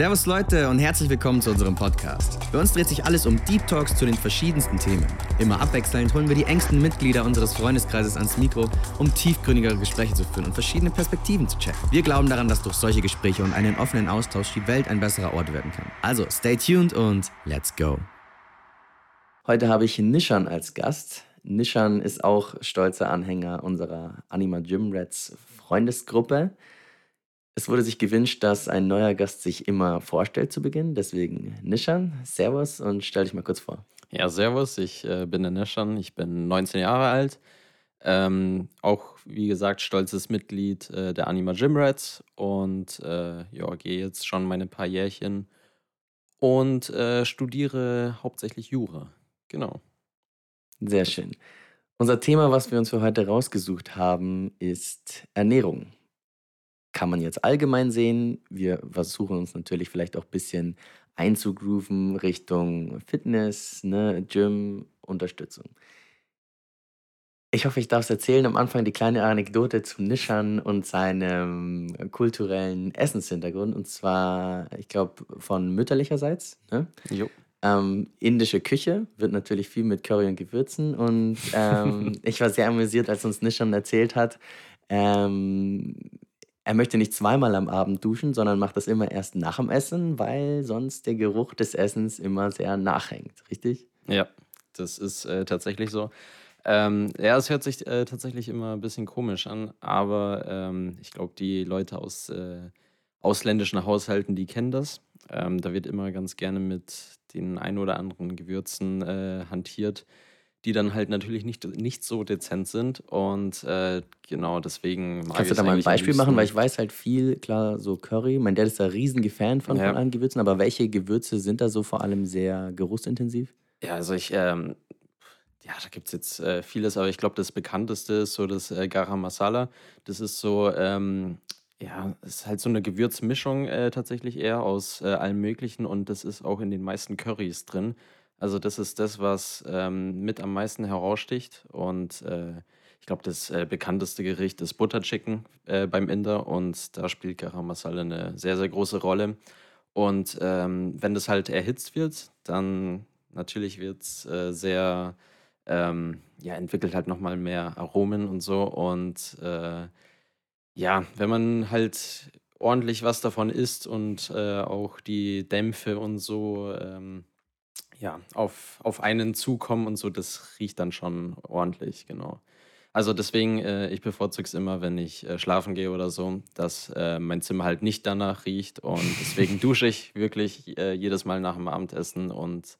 Servus Leute und herzlich willkommen zu unserem Podcast. Bei uns dreht sich alles um Deep Talks zu den verschiedensten Themen. Immer abwechselnd holen wir die engsten Mitglieder unseres Freundeskreises ans Mikro, um tiefgründigere Gespräche zu führen und verschiedene Perspektiven zu checken. Wir glauben daran, dass durch solche Gespräche und einen offenen Austausch die Welt ein besserer Ort werden kann. Also stay tuned und let's go. Heute habe ich Nishan als Gast. Nishan ist auch stolzer Anhänger unserer Anima Gym Rats Freundesgruppe. Es wurde sich gewünscht, dass ein neuer Gast sich immer vorstellt zu Beginn. Deswegen Nishan, Servus und stell dich mal kurz vor. Ja, servus, ich äh, bin der Nishan, ich bin 19 Jahre alt. Ähm, auch, wie gesagt, stolzes Mitglied äh, der Anima Gym Rats und äh, ja, gehe jetzt schon meine paar Jährchen und äh, studiere hauptsächlich Jura. Genau. Sehr schön. Unser Thema, was wir uns für heute rausgesucht haben, ist Ernährung kann man jetzt allgemein sehen. Wir versuchen uns natürlich vielleicht auch ein bisschen einzugrooven Richtung Fitness, ne, Gym, Unterstützung. Ich hoffe, ich darf es erzählen. Am Anfang die kleine Anekdote zu Nischan und seinem kulturellen Essenshintergrund. Und zwar, ich glaube, von mütterlicherseits. Ne? Jo. Ähm, indische Küche wird natürlich viel mit Curry und Gewürzen. Und ähm, ich war sehr amüsiert, als uns Nishan erzählt hat, ähm, er möchte nicht zweimal am Abend duschen, sondern macht das immer erst nach dem Essen, weil sonst der Geruch des Essens immer sehr nachhängt, richtig? Ja, das ist äh, tatsächlich so. Ähm, ja, es hört sich äh, tatsächlich immer ein bisschen komisch an, aber ähm, ich glaube, die Leute aus äh, ausländischen Haushalten, die kennen das. Ähm, da wird immer ganz gerne mit den ein oder anderen Gewürzen äh, hantiert die dann halt natürlich nicht, nicht so dezent sind. Und äh, genau deswegen mag Kannst du da mal ein Beispiel machen? Weil ich weiß halt viel, klar, so Curry. Mein Dad ist da riesiger Fan von, ja. von allen Gewürzen. Aber welche Gewürze sind da so vor allem sehr geruchsintensiv? Ja, also ich, ähm, ja, da gibt es jetzt äh, vieles, aber ich glaube, das bekannteste ist so das äh, Garam Masala. Das ist so, ähm, ja, es ist halt so eine Gewürzmischung äh, tatsächlich eher aus äh, allem Möglichen und das ist auch in den meisten Currys drin. Also das ist das, was ähm, mit am meisten heraussticht. Und äh, ich glaube, das äh, bekannteste Gericht ist Butter Chicken äh, beim Inder und da spielt Garam Masala eine sehr, sehr große Rolle. Und ähm, wenn das halt erhitzt wird, dann natürlich wird es äh, sehr, ähm, ja, entwickelt halt nochmal mehr Aromen und so. Und äh, ja, wenn man halt ordentlich was davon isst und äh, auch die Dämpfe und so ähm, ja, auf, auf einen zukommen und so, das riecht dann schon ordentlich, genau. Also deswegen, äh, ich bevorzuge es immer, wenn ich äh, schlafen gehe oder so, dass äh, mein Zimmer halt nicht danach riecht. Und deswegen dusche ich wirklich äh, jedes Mal nach dem Abendessen und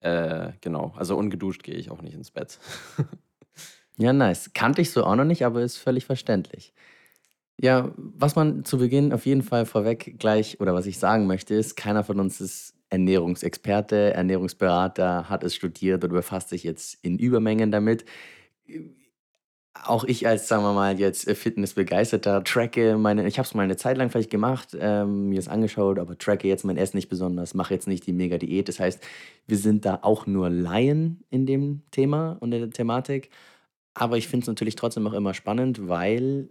äh, genau, also ungeduscht gehe ich auch nicht ins Bett. ja, nice. Kannte ich so auch noch nicht, aber ist völlig verständlich. Ja, was man zu Beginn auf jeden Fall vorweg gleich oder was ich sagen möchte, ist, keiner von uns ist Ernährungsexperte, Ernährungsberater, hat es studiert oder befasst sich jetzt in Übermengen damit. Auch ich als, sagen wir mal, jetzt Fitnessbegeisterter tracke meine, ich habe es mal eine Zeit lang vielleicht gemacht, ähm, mir es angeschaut, aber tracke jetzt mein Essen nicht besonders, mache jetzt nicht die Mega-Diät. Das heißt, wir sind da auch nur Laien in dem Thema und in der Thematik. Aber ich finde es natürlich trotzdem auch immer spannend, weil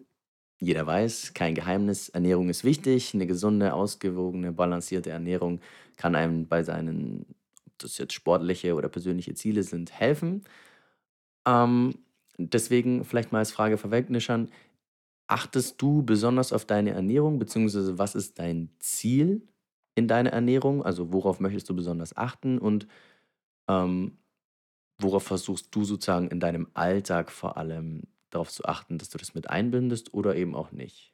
jeder weiß, kein Geheimnis, Ernährung ist wichtig. Eine gesunde, ausgewogene, balancierte Ernährung kann einem bei seinen, ob das jetzt sportliche oder persönliche Ziele sind, helfen. Ähm, deswegen vielleicht mal als Frage vorweg, Nishan, achtest du besonders auf deine Ernährung, beziehungsweise was ist dein Ziel in deiner Ernährung? Also worauf möchtest du besonders achten und ähm, worauf versuchst du sozusagen in deinem Alltag vor allem darauf zu achten, dass du das mit einbindest oder eben auch nicht?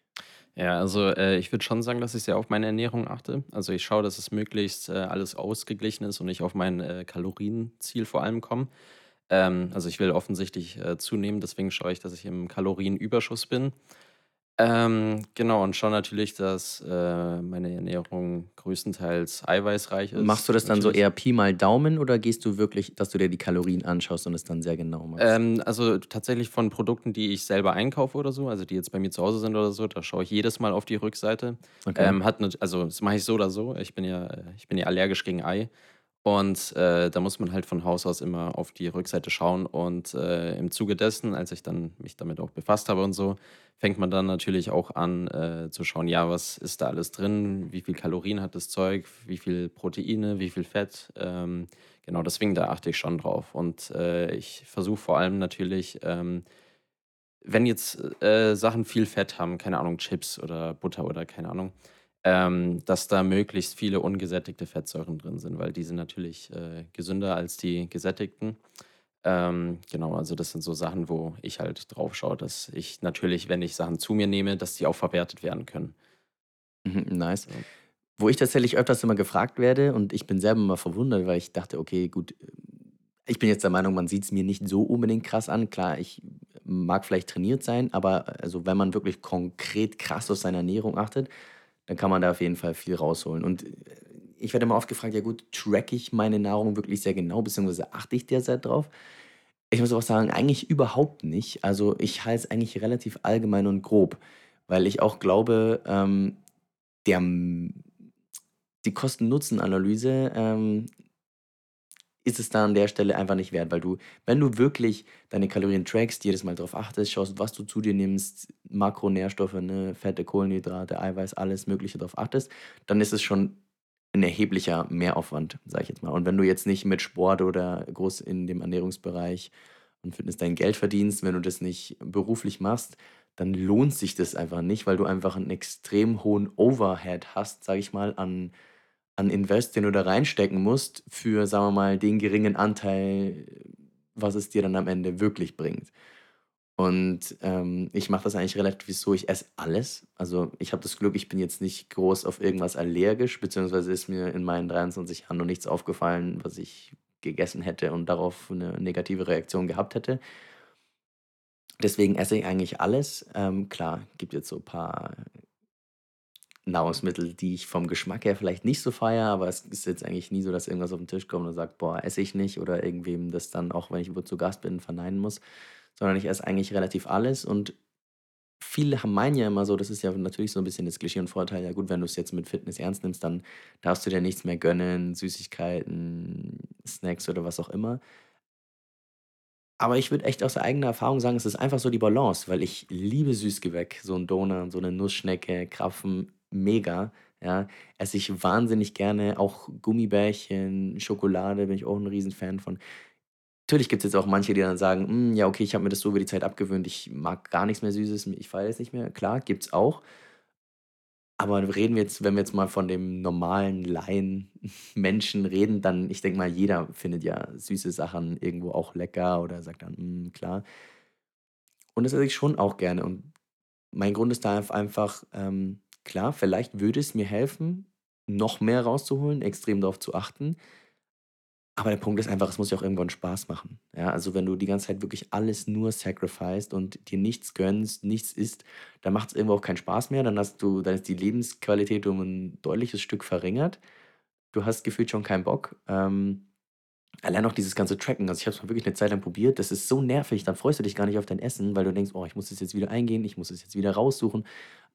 Ja, also äh, ich würde schon sagen, dass ich sehr auf meine Ernährung achte. Also ich schaue, dass es möglichst äh, alles ausgeglichen ist und ich auf mein äh, Kalorienziel vor allem komme. Ähm, also ich will offensichtlich äh, zunehmen, deswegen schaue ich, dass ich im Kalorienüberschuss bin. Ähm, genau, und schon natürlich, dass äh, meine Ernährung größtenteils eiweißreich ist. Machst du das dann so eher Pi mal Daumen oder gehst du wirklich, dass du dir die Kalorien anschaust und es dann sehr genau machst? Ähm, also tatsächlich von Produkten, die ich selber einkaufe oder so, also die jetzt bei mir zu Hause sind oder so, da schaue ich jedes Mal auf die Rückseite. Okay. Ähm, hat ne, also das mache ich so oder so. Ich bin ja, ich bin ja allergisch gegen Ei. Und äh, da muss man halt von Haus aus immer auf die Rückseite schauen. Und äh, im Zuge dessen, als ich dann mich damit auch befasst habe und so, fängt man dann natürlich auch an äh, zu schauen, ja, was ist da alles drin, wie viel Kalorien hat das Zeug, wie viel Proteine, wie viel Fett. Ähm, genau, deswegen da achte ich schon drauf. Und äh, ich versuche vor allem natürlich, ähm, wenn jetzt äh, Sachen viel Fett haben, keine Ahnung, Chips oder Butter oder keine Ahnung, ähm, dass da möglichst viele ungesättigte Fettsäuren drin sind, weil die sind natürlich äh, gesünder als die gesättigten. Ähm, genau, also das sind so Sachen, wo ich halt drauf schaue, dass ich natürlich, wenn ich Sachen zu mir nehme, dass die auch verwertet werden können. Mhm, nice. Ja. Wo ich tatsächlich öfters immer gefragt werde und ich bin selber immer verwundert, weil ich dachte, okay, gut, ich bin jetzt der Meinung, man sieht es mir nicht so unbedingt krass an. Klar, ich mag vielleicht trainiert sein, aber also wenn man wirklich konkret krass auf seine Ernährung achtet, dann kann man da auf jeden Fall viel rausholen. Und äh, ich werde immer oft gefragt, ja gut, track ich meine Nahrung wirklich sehr genau, beziehungsweise achte ich derzeit drauf? Ich muss auch sagen, eigentlich überhaupt nicht. Also ich halte es eigentlich relativ allgemein und grob, weil ich auch glaube, ähm, der, die Kosten-Nutzen-Analyse ähm, ist es da an der Stelle einfach nicht wert, weil du, wenn du wirklich deine Kalorien trackst, jedes Mal darauf achtest, schaust, was du zu dir nimmst, Makronährstoffe, ne, Fette, Kohlenhydrate, Eiweiß, alles Mögliche darauf achtest, dann ist es schon ein erheblicher Mehraufwand, sag ich jetzt mal. Und wenn du jetzt nicht mit Sport oder groß in dem Ernährungsbereich und Fitness dein Geld verdienst, wenn du das nicht beruflich machst, dann lohnt sich das einfach nicht, weil du einfach einen extrem hohen Overhead hast, sag ich mal, an an Invest, den du da reinstecken musst, für, sagen wir mal, den geringen Anteil, was es dir dann am Ende wirklich bringt. Und ähm, ich mache das eigentlich relativ so, ich esse alles. Also ich habe das Glück, ich bin jetzt nicht groß auf irgendwas allergisch, beziehungsweise ist mir in meinen 23 Jahren noch nichts aufgefallen, was ich gegessen hätte und darauf eine negative Reaktion gehabt hätte. Deswegen esse ich eigentlich alles. Ähm, klar, gibt jetzt so ein paar Nahrungsmittel, die ich vom Geschmack her vielleicht nicht so feiere, aber es ist jetzt eigentlich nie so, dass irgendwas auf den Tisch kommt und sagt, boah, esse ich nicht oder irgendwem das dann auch, wenn ich wo zu Gast bin, verneinen muss, sondern ich esse eigentlich relativ alles und viele meinen ja immer so, das ist ja natürlich so ein bisschen das Klischee und Vorteil, ja gut, wenn du es jetzt mit Fitness ernst nimmst, dann darfst du dir nichts mehr gönnen, Süßigkeiten, Snacks oder was auch immer. Aber ich würde echt aus eigener Erfahrung sagen, es ist einfach so die Balance, weil ich liebe Süßgewäck, so ein Donut, so eine Nussschnecke, Krapfen, mega, ja. Esse ich wahnsinnig gerne, auch Gummibärchen, Schokolade bin ich auch ein Riesenfan von. Natürlich gibt es jetzt auch manche, die dann sagen: „Hm, ja, okay, ich habe mir das so über die Zeit abgewöhnt, ich mag gar nichts mehr Süßes, ich feiere es nicht mehr.“ Klar, gibt's auch. Aber reden wir jetzt wenn wir jetzt mal von dem normalen Laien-Menschen reden, dann ich denke mal, jeder findet ja süße Sachen irgendwo auch lecker oder sagt dann: „Hm, klar.“ Und das esse ich schon auch gerne und mein Grund ist da einfach, ähm Klar, vielleicht würde es mir helfen, noch mehr rauszuholen, extrem darauf zu achten. Aber der Punkt ist einfach, es muss ja auch irgendwann Spaß machen. Ja, also wenn du die ganze Zeit wirklich alles nur sacrificed und dir nichts gönnst, nichts isst, dann macht es irgendwo auch keinen Spaß mehr. Dann hast du, dann ist die Lebensqualität um ein deutliches Stück verringert. Du hast gefühlt schon keinen Bock. Ähm, Allein auch dieses ganze Tracken, also ich habe es mal wirklich eine Zeit lang probiert, das ist so nervig, dann freust du dich gar nicht auf dein Essen, weil du denkst: „Oh, ich muss das jetzt wieder eingehen, ich muss es jetzt wieder raussuchen.“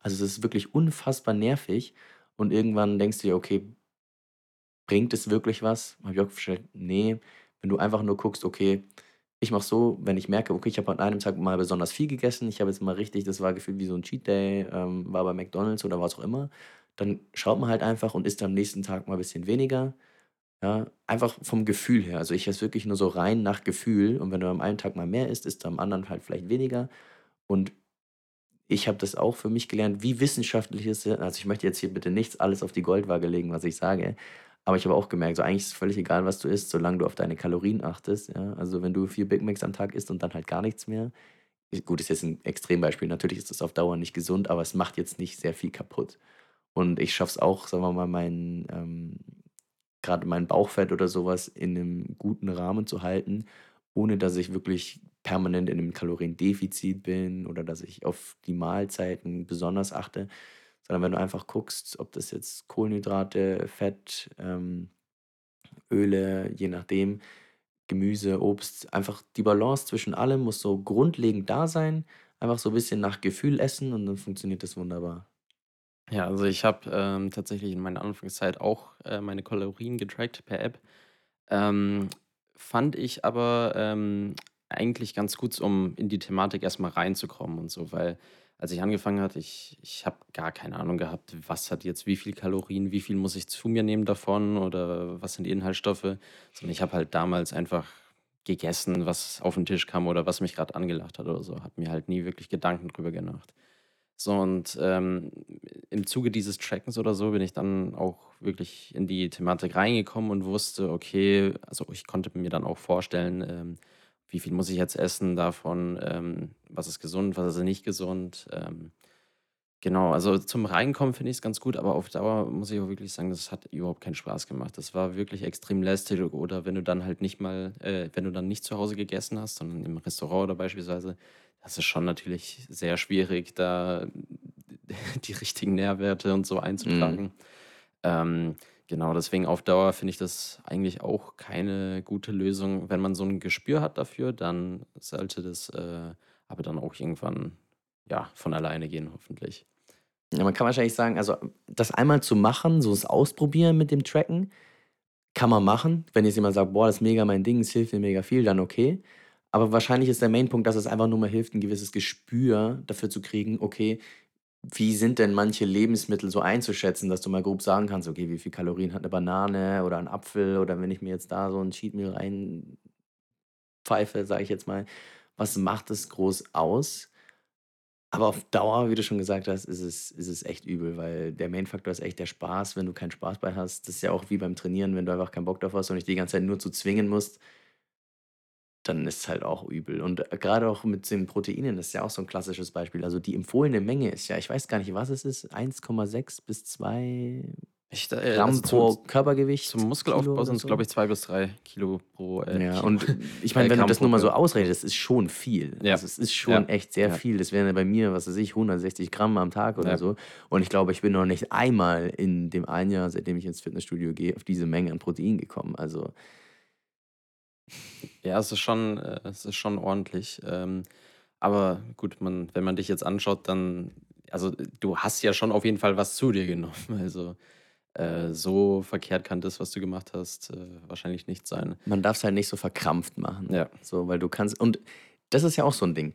Also, es ist wirklich unfassbar nervig und irgendwann denkst du dir: „Okay, bringt es wirklich was?“ Habe ich auch festgestellt, ne. Wenn du einfach nur guckst: „Okay, ich mache so, wenn ich merke, okay, ich habe an einem Tag mal besonders viel gegessen, ich habe jetzt mal richtig das war gefühlt wie so ein Cheat Day, ähm, war bei McDonald's oder was auch immer“, dann schaut man halt einfach und isst am nächsten Tag mal ein bisschen weniger. Ja, einfach vom Gefühl her. Also, ich esse wirklich nur so rein nach Gefühl und wenn du am einen Tag mal mehr isst, isst du am anderen halt vielleicht weniger. Und ich habe das auch für mich gelernt, wie wissenschaftlich es ist also, ich möchte jetzt hier bitte nichts alles auf die Goldwaage legen, was ich sage, aber ich habe auch gemerkt, so eigentlich ist es völlig egal, was du isst, solange du auf deine Kalorien achtest, ja? Also, wenn du 4 Big Macs am Tag isst und dann halt gar nichts mehr gut, ist jetzt ein Extrembeispiel. Natürlich ist das auf Dauer nicht gesund, aber es macht jetzt nicht sehr viel kaputt. Und ich schaffe es auch, sagen wir mal, meinen, ähm gerade mein Bauchfett oder sowas in einem guten Rahmen zu halten, ohne dass ich wirklich permanent in einem Kaloriendefizit bin oder dass ich auf die Mahlzeiten besonders achte, sondern wenn du einfach guckst, ob das jetzt Kohlenhydrate, Fett, ähm, Öle, je nachdem, Gemüse, Obst, einfach die Balance zwischen allem muss so grundlegend da sein. Einfach so ein bisschen nach Gefühl essen und dann funktioniert das wunderbar. Ja, also ich habe, ähm, tatsächlich in meiner Anfangszeit auch, äh, meine Kalorien getrackt per App. Ähm, fand ich aber, ähm, eigentlich ganz gut, um in die Thematik erst mal reinzukommen und so, weil als ich angefangen hatte, ich ich habe gar keine Ahnung gehabt, was hat jetzt wie viel Kalorien, wie viel muss ich zu mir nehmen davon oder was sind die Inhaltsstoffe, sondern ich habe halt damals einfach gegessen, was auf den Tisch kam oder was mich gerade angelacht hat oder so. Habe mir halt nie wirklich Gedanken drüber gemacht. So und, ähm, im Zuge dieses Trackens oder so bin ich dann auch wirklich in die Thematik reingekommen und wusste, okay also, ich konnte mir dann auch vorstellen, ähm, wie viel muss ich jetzt essen davon, ähm, was ist gesund, was ist nicht gesund. Ähm, genau, also zum Reinkommen finde ich es ganz gut, aber auf Dauer muss ich auch wirklich sagen, das hat überhaupt keinen Spaß gemacht. Das war wirklich extrem lästig oder wenn du dann halt nicht mal, äh, wenn du dann nicht zu Hause gegessen hast, sondern im Restaurant oder beispielsweise, das ist schon natürlich sehr schwierig, da die richtigen Nährwerte und so Mhm. einzutragen. Ähm, genau, deswegen auf Dauer finde ich das eigentlich auch keine gute Lösung. Wenn man so ein Gespür hat dafür, dann sollte das, äh, aber dann auch irgendwann, ja, von alleine gehen, hoffentlich. Ja, man kann wahrscheinlich sagen, also, das einmal zu machen, so das Ausprobieren mit dem Tracken, kann man machen. Wenn jetzt jemand sagt: „Boah, das ist mega mein Ding, es hilft mir mega viel“, dann okay. Aber wahrscheinlich ist der Main-Punkt, dass es einfach nur mal hilft, 'n gewisses Gespür dafür zu kriegen, okay, wie sind denn manche Lebensmittel so einzuschätzen, dass du mal grob sagen kannst: „Okay, wie viel Kalorien hat 'ne Banane oder 'n Apfel oder wenn ich mir jetzt da so 'n Cheat Meal reinpfeife, sage ich jetzt mal, was macht das groß aus?“ Aber auf Dauer, wie du schon gesagt hast, ist es ist es echt übel, weil der Main-Faktor ist echt der Spaß. Wenn du keinen Spaß bei hast das ist ja auch wie beim Trainieren, wenn du einfach keinen Bock drauf hast und dich die ganze Zeit nur zu zwingen musst dann ist es halt auch übel. Und, äh, grade auch mit den Proteinen ist ja auch so 'n klassisches Beispiel. Also, die empfohlene Menge ist ja ich weiß gar nicht, was es ist, 1,6 bis 2 Ich äh, also Gramm zu pro zum Körpergewicht, Kilo Muskelaufbau sind's, glaube so? ich, 2 bis 3 Kilo pro äh, Ja, Kilo, und ich äh, meine, wenn du das nur mal so ausrechnest, das ist schon viel. Ja, Also, es ist schon ja, echt sehr ja. viel. Das wären ja bei mir, was weiß ich, 160 Gramm am Tag oder so. Und ich glaube, ich bin noch nicht einmal in dem einen Jahr, seitdem ich ins Fitnessstudio gehe, auf diese Menge an Protein gekommen. Also Ja, es ist schon äh, es ist schon ordentlich. Ähm, aber gut, man wenn man dich jetzt anschaut, dann also, du hast ja schon auf jeden Fall was zu dir genommen. Also, äh, so verkehrt kann das, was du gemacht hast, äh, wahrscheinlich nicht sein. Man darf's halt nicht so verkrampft machen. Ja. So, weil du kannst und das ist ja auch so 'n Ding.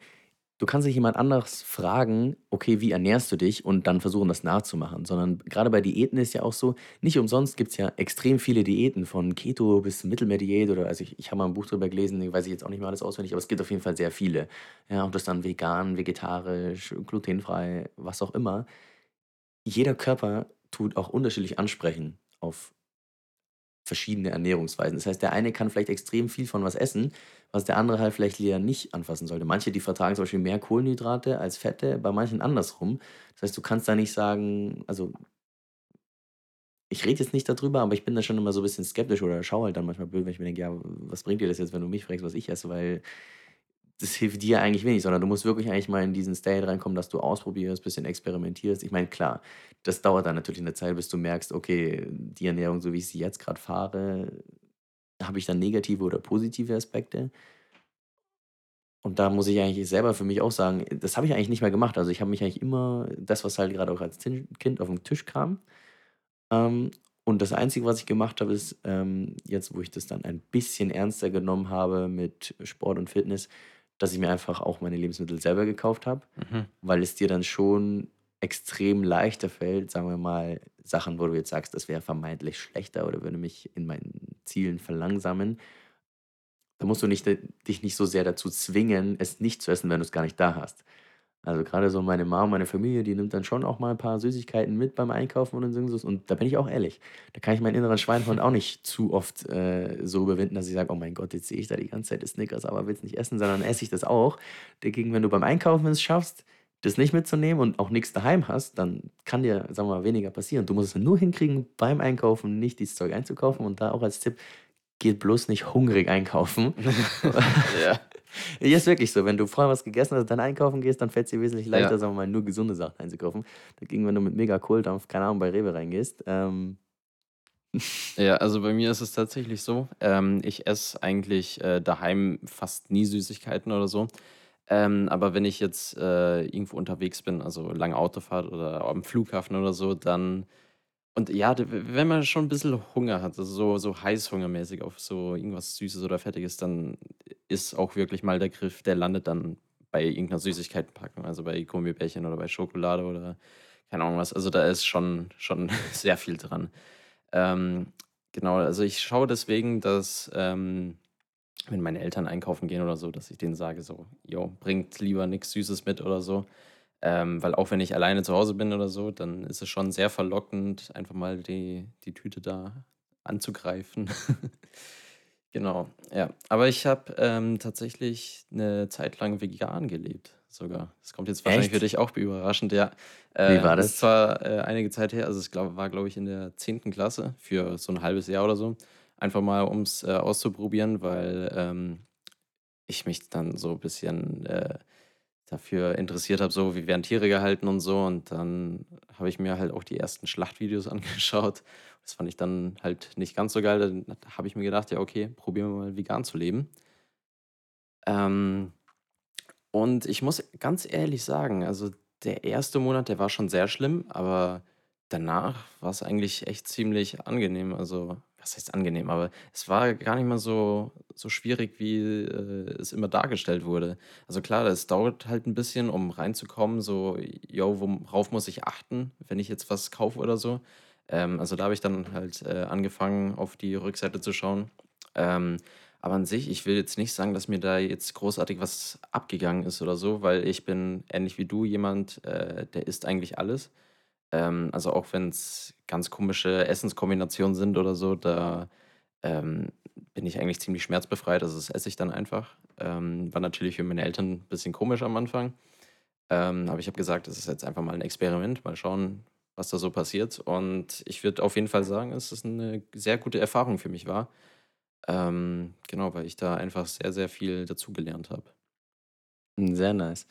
Du kannst nicht jemand anderes fragen: „Okay, wie ernährst du dich?“ und dann versuchen, das nachzumachen, sondern grade bei Diäten ist ja auch so nicht umsonst gibt's ja extrem viele Diäten von Keto bis Mittelmeer-Diät oder also, ich ich habe mal 'n Buch drüber gelesen, weiß ich jetzt auch nicht mehr alles auswendig, aber es gibt auf jeden Fall sehr viele. Ja, ob das dann vegan, vegetarisch, glutenfrei, was auch immer. Jeder Körper tut auch unterschiedlich ansprechen auf verschiedene Ernährungsweisen. Das heißt, der eine kann vielleicht extrem viel von was essen, was der andere halt vielleicht eher nicht anfassen sollte. Manche, die vertragen zum Beispiel mehr Kohlenhydrate als Fette, bei manchen andersrum. Das heißt, du kannst da nicht sagen also ich rede jetzt nicht da drüber, aber ich bin da schon immer so bisschen skeptisch oder schaue halt dann manchmal blöd, wenn ich mir denke: „Ja, was bringt dir das jetzt, wenn du mich fragst, was ich esse?“ Weil das hilft dir eigentlich wenig, sondern du musst wirklich eigentlich mal in diesen State reinkommen, dass du ausprobierst, bisschen experimentierst. Ich meine, klar, das dauert dann natürlich 'ne Zeit, bis du merkst: „Okay, die Ernährung, so wie ich sie jetzt grad fahre, habe ich da negative oder positive Aspekte?“ Und da muss ich eigentlich selber für mich auch sagen, das habe ich eigentlich nicht mehr gemacht. Also, ich habe mich eigentlich immer das, was halt grade auch als Kind aufm Tisch kam ähm, und das Einzige, was ich gemacht habe, ist, ähm, jetzt, wo ich das dann ein bisschen ernster genommen habe mit Sport und Fitness, dass ich mir einfach auch meine Lebensmittel selber gekauft habe, Mhm. weil es dir dann schon extrem leichter fällt, sagen wir mal, Sachen, wo du jetzt sagst, das wäre vermeintlich schlechter oder würde mich in meinen Zielen verlangsamen. Da musst du nicht dich nicht so sehr dazu zwingen, es nicht zu essen, wenn du's gar nicht da hast. Also, grade so meine Mom, meine Familie, die nimmt dann schon auch mal 'n paar Süßigkeiten mit beim Einkaufen und und da bin ich auch ehrlich, da kann ich meinen inneren Schweinehund auch nicht zu oft, äh, so überwinden, dass ich sage: „Oh mein Gott, jetzt sehe ich da die ganze Zeit Snickers, aber will's nicht essen“, sondern esse ich das auch. Dagegen, wenn du beim Einkaufen es schaffst, das nicht mitzunehmen und auch nix daheim hast, dann kann dir, sagen wir mal, weniger passieren. Du musst es nur hinkriegen, beim Einkaufen nicht dieses Zeug einzukaufen und da auch als Tipp: Geht bloß nicht hungrig einkaufen. Ja. Ja, ist wirklich so. Wenn du vorher was gegessen hast, dann einkaufen gehst, dann fällt's dir wesentlich leichter, Ja. sagen wir mal, nur gesunde Sachen einzukaufen. Dagegen, wenn du mit mega Kohldampf, keine Ahnung, bei REWE reingehst, ähm Ja, also, bei mir ist es tatsächlich so, ähm, ich esse eigentlich, äh, daheim fast nie Süßigkeiten oder so. Ähm, aber wenn ich jetzt, äh, irgendwo unterwegs bin, also, lange Autofahrt oder am Flughafen oder so, dann Und ja, wenn man schon ein bisschen Hunger hat, also so so heißhungermäßig auf so irgendwas Süßes oder Fettiges, dann ist auch wirklich mal der Griff der landet dann bei irgend 'ner Süßigkeitenpackung, also bei Gummibärchen oder bei Schokolade oder keine Ahnung was. Also, da ist schon schon sehr viel dran. Ähm, genau, also ich schaue deswegen, dass, ähm, wenn meine Eltern einkaufen gehen oder so, dass ich denen sage so: „Jo, bringt lieber nix Süßes mit“ oder so. Ähm, weil auch wenn ich alleine zu Hause bin oder so, dann ist es schon sehr verlockend, einfach mal die die Tüte da anzugreifen. Genau, ja. Aber ich habe, ähm, tatsächlich eine Zeit lang vegan gelebt sogar. Das kommt jetzt wahrscheinlich für Echt? dich auch überraschend, ja. Wie Äh, war ist das? zwar, äh, einige Zeit her, also es glaube war, glaube ich, in der zehnten Klasse für so ein halbes Jahr oder so. Einfach mal, um's, äh, auszuprobieren, weil, ähm, ich mich dann so ein bisschen, äh, dafür interessiert habe, so wie werden Tiere gehalten und so. Und dann habe ich mir halt auch die ersten Schlachtvideos angeschaut. Das fand ich dann halt nicht ganz so geil. Dann habe ich mir gedacht: „Ja, okay, probieren wir mal vegan zu leben.“ Ähm, und ich muss ganz ehrlich sagen, also der erste Monat, der war schon sehr schlimm, aber danach war es eigentlich echt ziemlich angenehm. Also, was heißt angenehm, aber es war gar nicht mal so so schwierig, wie, äh, es immer dargestellt wurde. Also klar, es dauert halt ein bisschen, um reinzukommen, so: „Jo, worauf muss ich achten, wenn ich jetzt was kaufe oder so?“ Ähm, also, da habe ich dann halt, äh, angefangen, auf die Rückseite zu schauen. Ähm, aber an sich, ich will jetzt nicht sagen, dass mir da jetzt großartig was abgegangen ist oder so, weil ich bin ähnlich wie du jemand, äh, der isst eigentlich alles. Ähm, also auch wenn es ganz komische Essenskombinationen sind oder so, da, ähm, bin ich eigentlich ziemlich schmerzbefreit. Also, das esse ich dann einfach. Ähm, war natürlich für meine Eltern ein bisschen komisch am Anfang. Ähm, aber ich habe gesagt, das ist jetzt einfach mal ein Experiment, mal schauen, was da so passiert. Und ich würde auf jeden Fall sagen, dass es eine sehr gute Erfahrung für mich war. Ähm, genau, weil ich da einfach sehr, sehr viel dazugelernt habe. Sehr nice.